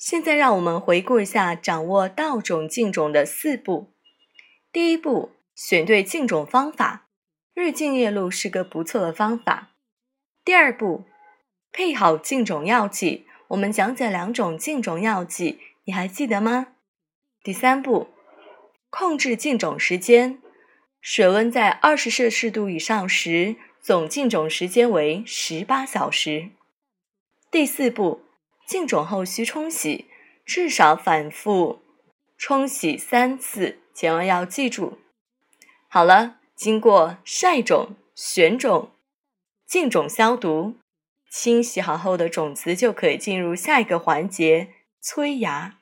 现在让我们回顾一下掌握稻种浸种的四步。第一步，选对浸种方法，日浸夜露是个不错的方法。第二步，配好浸种药剂。我们讲解两种浸种药剂，你还记得吗？第三步，控制浸种时间，水温在二十摄氏度以上时，总浸种时间为十八小时。第四步。浸种后需冲洗，至少反复冲洗三次，千万要记住。好了，经过晒种、选种、浸种、消毒、清洗好后的种子就可以进入下一个环节——催芽。